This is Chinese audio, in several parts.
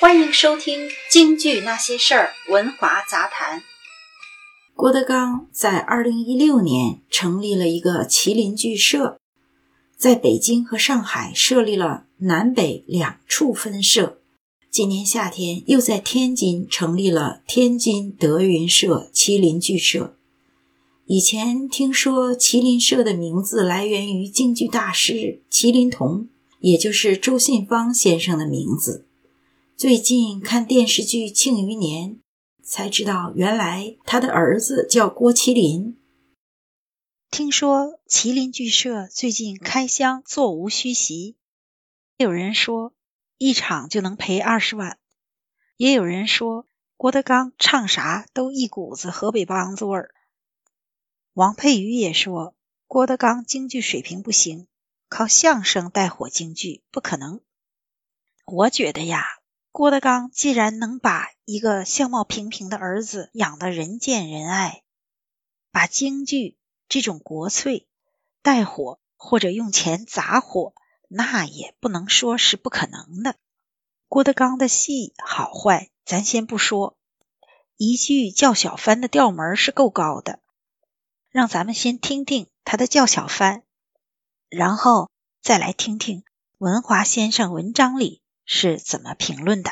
欢迎收听《京剧那些事儿》文华杂谈。郭德纲在二零一六年成立了一个麒麟剧社，在北京和上海设立了南北两处分社。今年夏天又在天津成立了天津德云社麒麟剧社。以前听说麒麟社的名字来源于京剧大师麒麟童，也就是周信芳先生的名字。最近看电视剧《庆余年》，才知道原来他的儿子叫郭麒麟。听说麒麟剧社最近开箱座无虚席，有人说一场就能赔二十万，也有人说郭德纲唱啥都一股子河北梆子味儿。王佩瑜也说郭德纲京剧水平不行，靠相声带火京剧不可能。我觉得呀。郭德纲既然能把一个相貌平平的儿子养得人见人爱，把京剧这种国粹带火或者用钱砸火，那也不能说是不可能的。郭德纲的戏好坏咱先不说，一句叫小番的调门是够高的，让咱们先听听他的叫小番，然后再来听听文华先生文章里。是怎么评论的？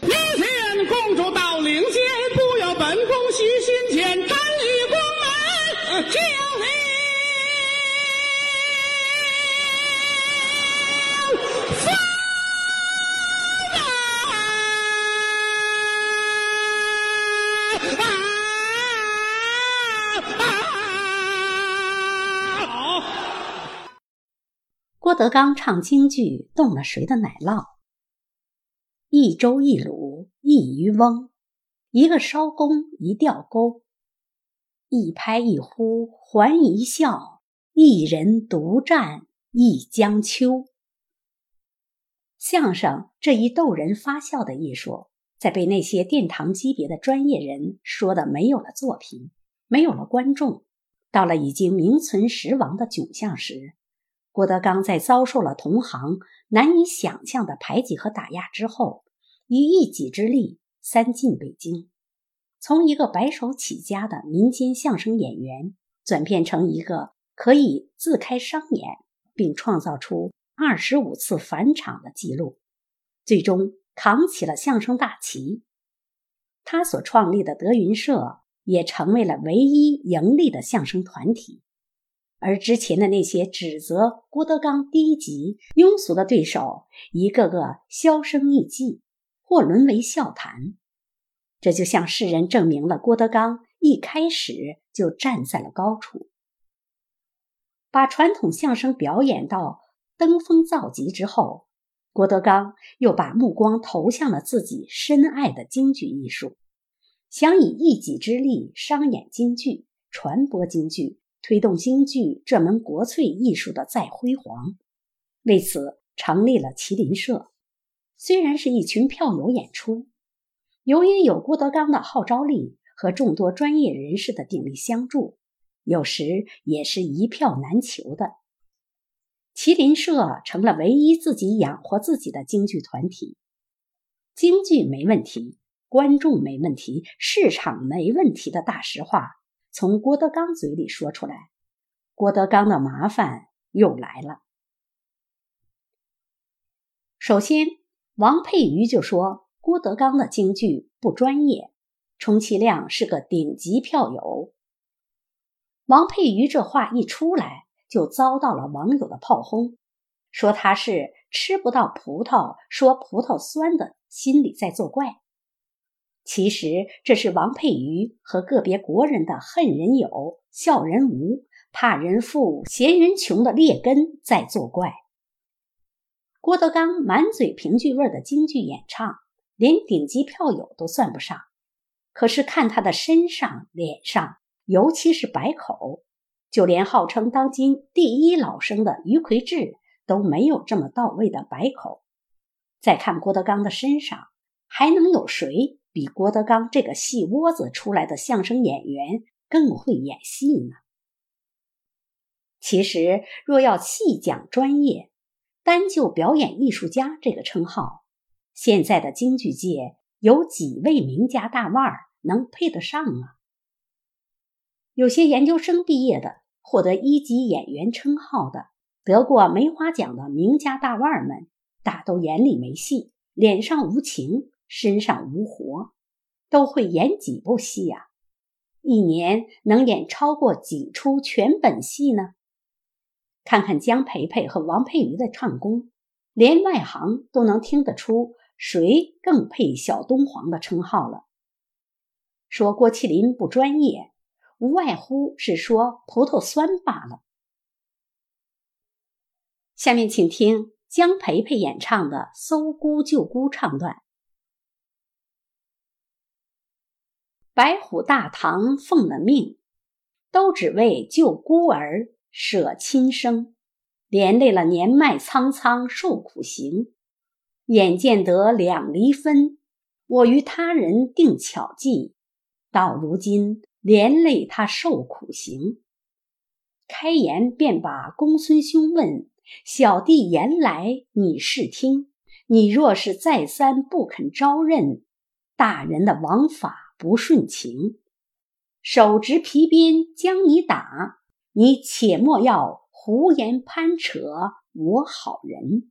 明天公主到领间，不要本宫虚心前，站立宫门叫令。郭德纲唱京剧动了谁的奶酪？一粥一卤一渔翁，一个艄公一钓钩，一拍一呼还一笑，一人独占一江秋。相声这一逗人发笑的艺术，在被那些殿堂级别的专业人说的没有了作品，没有了观众，到了已经名存实亡的窘相时。郭德纲在遭受了同行难以想象的排挤和打压之后，以一己之力三进北京，从一个白手起家的民间相声演员，转变成一个可以自开商演并创造出二十五次返场的记录，最终扛起了相声大旗。他所创立的德云社也成为了唯一盈利的相声团体。而之前的那些指责郭德纲低级、庸俗的对手，一个个销声匿迹，或沦为笑谈。这就向世人证明了郭德纲一开始就站在了高处。把传统相声表演到登峰造极之后，郭德纲又把目光投向了自己深爱的京剧艺术，想以一己之力商演京剧，传播京剧。推动京剧这门国粹艺术的再辉煌，为此成立了麒麟社。虽然是一群票友演出，由于有郭德纲的号召力和众多专业人士的鼎力相助，有时也是一票难求的。麒麟社成了唯一自己养活自己的京剧团体。京剧没问题，观众没问题，市场没问题的大实话。从郭德纲嘴里说出来，郭德纲的麻烦又来了。首先，王佩瑜就说郭德纲的京剧不专业，充其量是个顶级票友。王佩瑜这话一出来，就遭到了网友的炮轰，说他是吃不到葡萄说葡萄酸的心理在作怪。其实这是王佩瑜和个别国人的恨人有、笑人无、怕人富、嫌人穷的劣根在作怪。郭德纲满嘴评剧味的京剧演唱，连顶级票友都算不上。可是看他的身上、脸上，尤其是白口，就连号称当今第一老生的于魁智都没有这么到位的白口。再看郭德纲的身上，还能有谁？比郭德纲这个戏窝子出来的相声演员更会演戏呢。其实，若要细讲专业，单就表演艺术家这个称号，现在的京剧界有几位名家大腕儿能配得上啊？有些研究生毕业的，获得一级演员称号的，得过梅花奖的名家大腕儿们，大都眼里没戏，脸上无情，身上无活，都会演几部戏呀？一年能演超过几出全本戏呢？看看江培培和王佩瑜的唱功，连外行都能听得出谁更配“小东皇”的称号了。说郭麒麟不专业，无外乎是说葡萄酸罢了。下面请听江培培演唱的《搜孤救孤》唱段。白虎大唐奉了命，都只为救孤儿，舍亲生，连累了年迈苍苍受苦刑。眼见得两离分，我与他人定巧计，到如今连累他受苦刑。开言便把公孙兄问：“小弟言来你试听，你若是再三不肯招认，大人的王法。”不顺情，手执皮鞭将你打，你且莫要胡言攀扯，我好人。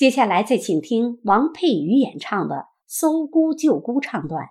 接下来再请听王佩瑜演唱的《搜孤救孤》唱段。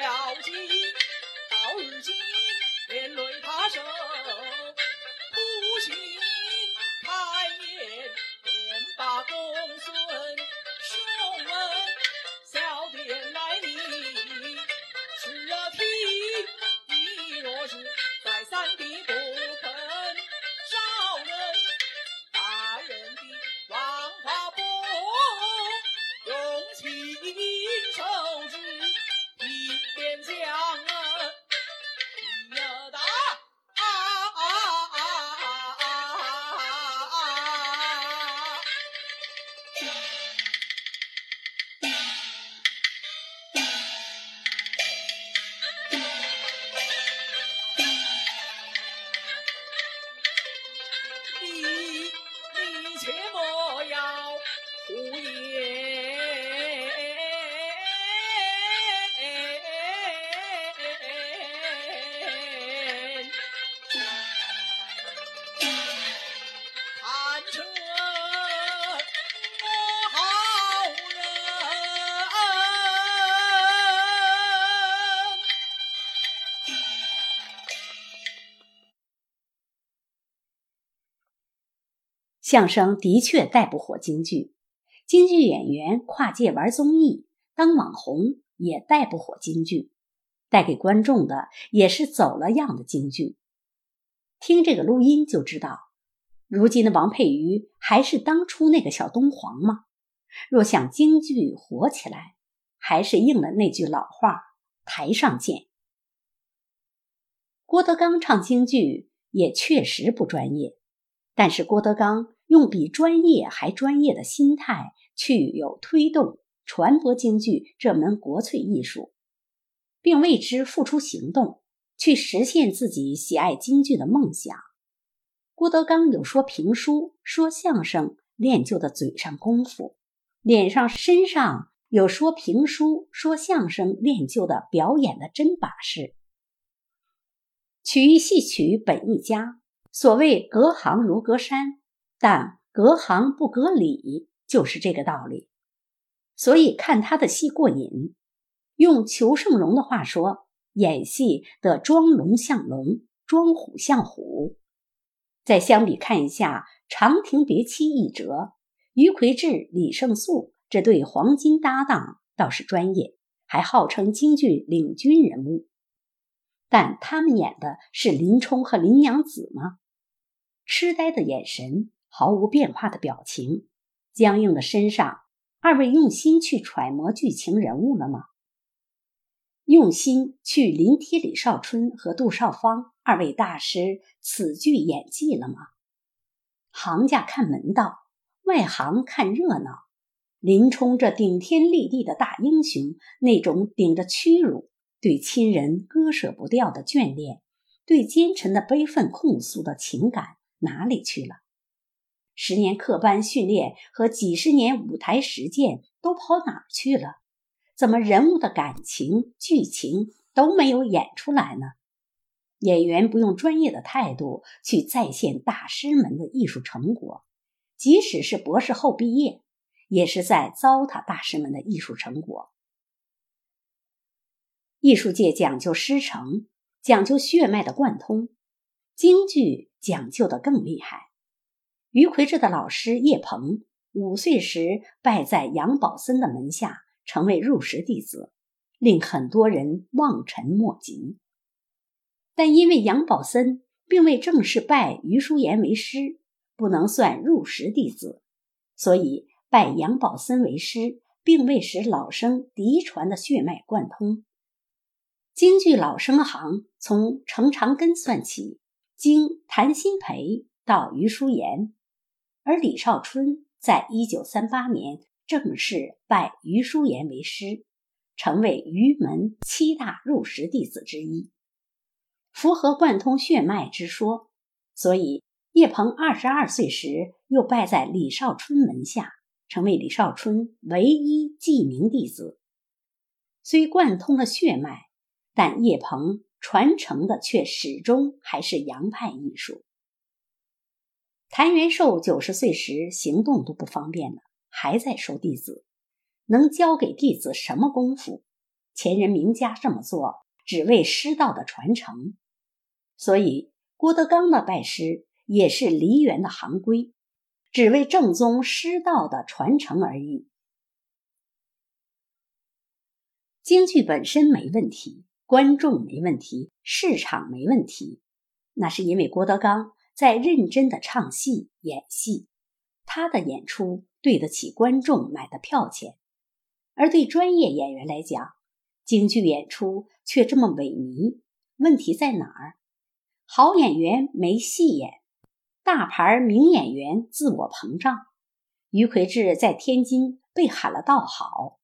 敲击，到如今连累他手，相声的确带不火京剧，京剧演员跨界玩综艺、当网红也带不火京剧，带给观众的也是走了样的京剧。听这个录音就知道，如今的王佩瑜还是当初那个小东皇吗？若想京剧火起来，还是应了那句老话：“台上见。”郭德纲唱京剧也确实不专业。但是郭德纲用比专业还专业的心态去有推动传播京剧这门国粹艺术，并为之付出行动，去实现自己喜爱京剧的梦想。郭德纲有说评书、说相声练就的嘴上功夫，脸上、身上有说评书、说相声练就的表演的真把式。曲艺戏曲本一家。所谓隔行如隔山，但隔行不隔理，就是这个道理。所以看他的戏过瘾。用裘盛戎的话说，演戏得装龙像龙，装虎像虎。再相比看一下《长亭别妻》一折，于魁智、李胜素这对黄金搭档倒是专业，还号称京剧领军人物。但他们演的是林冲和林娘子吗？痴呆的眼神，毫无变化的表情，僵硬的身上，二位用心去揣摩剧情人物了吗？用心去临帖李少春和杜少芳二位大师此剧演技了吗？行家看门道，外行看热闹。林冲这顶天立地的大英雄，那种顶着屈辱、对亲人割舍不掉的眷恋，对奸臣的悲愤控诉的情感。哪里去了？十年课班训练和几十年舞台实践都跑哪儿去了？怎么人物的感情、剧情都没有演出来呢？演员不用专业的态度去再现大师们的艺术成果，即使是博士后毕业，也是在糟蹋大师们的艺术成果。艺术界讲究师承，讲究血脉的贯通，京剧。讲究的更厉害。于魁智的老师叶鹏五岁时拜在杨宝森的门下，成为入室弟子，令很多人望尘莫及。但因为杨宝森并未正式拜于淑妍为师，不能算入室弟子，所以拜杨宝森为师，并未使老生嫡传的血脉贯通。京剧老生行从程长根算起，经谭鑫培到余叔岩，而李少春在一九三八年正式拜余叔岩为师，成为于门七大入室弟子之一，符合贯通血脉之说，所以叶鹏二十二岁时又拜在李少春门下，成为李少春唯一记名弟子。虽贯通了血脉，但叶鹏传承的却始终还是杨派艺术。谭元寿九十岁时行动都不方便了，还在收弟子，能教给弟子什么功夫？前人名家这么做，只为师道的传承。所以郭德纲的拜师也是梨园的行规，只为正宗师道的传承而已。京剧本身没问题，观众没问题，市场没问题，那是因为郭德纲在认真的唱戏演戏，他的演出对得起观众买的票钱。而对专业演员来讲，京剧演出却这么萎靡，问题在哪儿？好演员没戏演，大牌名演员自我膨胀。于魁智在天津被喊了道好。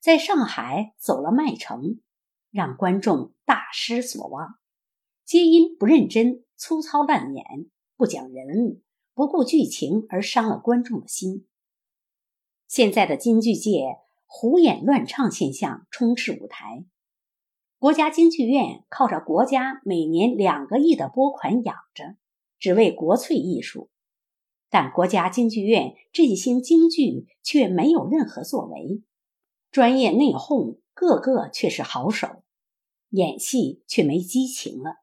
在上海走了麦城，让观众大失所望，皆因不认真、粗糙烂演、不讲人物、不顾剧情而伤了观众的心。现在的京剧界胡演乱唱现象充斥舞台，国家京剧院靠着国家每年两个亿的拨款养着，只为国粹艺术，但国家京剧院振兴京剧却没有任何作为。专业内讧，个个却是好手，演戏却没激情了。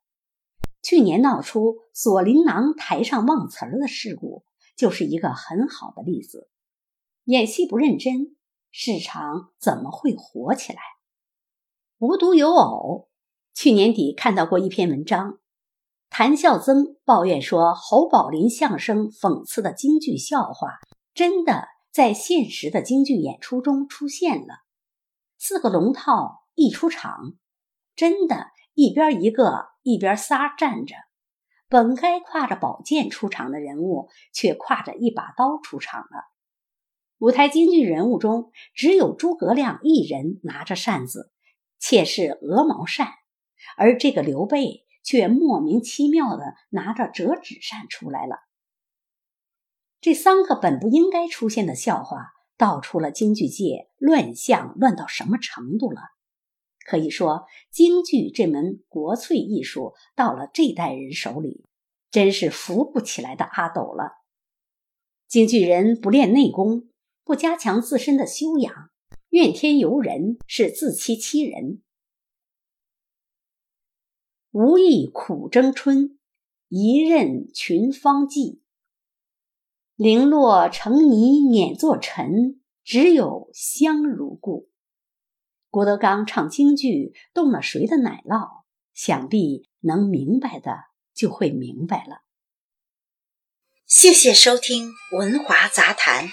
去年闹出锁麟囊台上忘词儿的事故，就是一个很好的例子。演戏不认真，市场怎么会火起来？无独有偶，去年底看到过一篇文章，谭笑曾抱怨说，侯宝林相声讽刺的京剧笑话，真的。在现实的京剧演出中出现了四个龙套一出场，真的，一边一个，一边仨站着。本该挎着宝剑出场的人物，却挎着一把刀出场了。舞台京剧人物中，只有诸葛亮一人拿着扇子，且是鹅毛扇，而这个刘备却莫名其妙的拿着折纸扇出来了。这三个本不应该出现的笑话，道出了京剧界乱象乱到什么程度了。可以说，京剧这门国粹艺术到了这代人手里，真是扶不起来的阿斗了。京剧人不练内功，不加强自身的修养，怨天尤人，是自欺欺人。无意苦争春，一任群芳妓。零落成泥碾作尘，只有香如故。郭德纲唱京剧动了谁的奶酪？想必能明白的就会明白了。谢谢收听《文华杂谈》。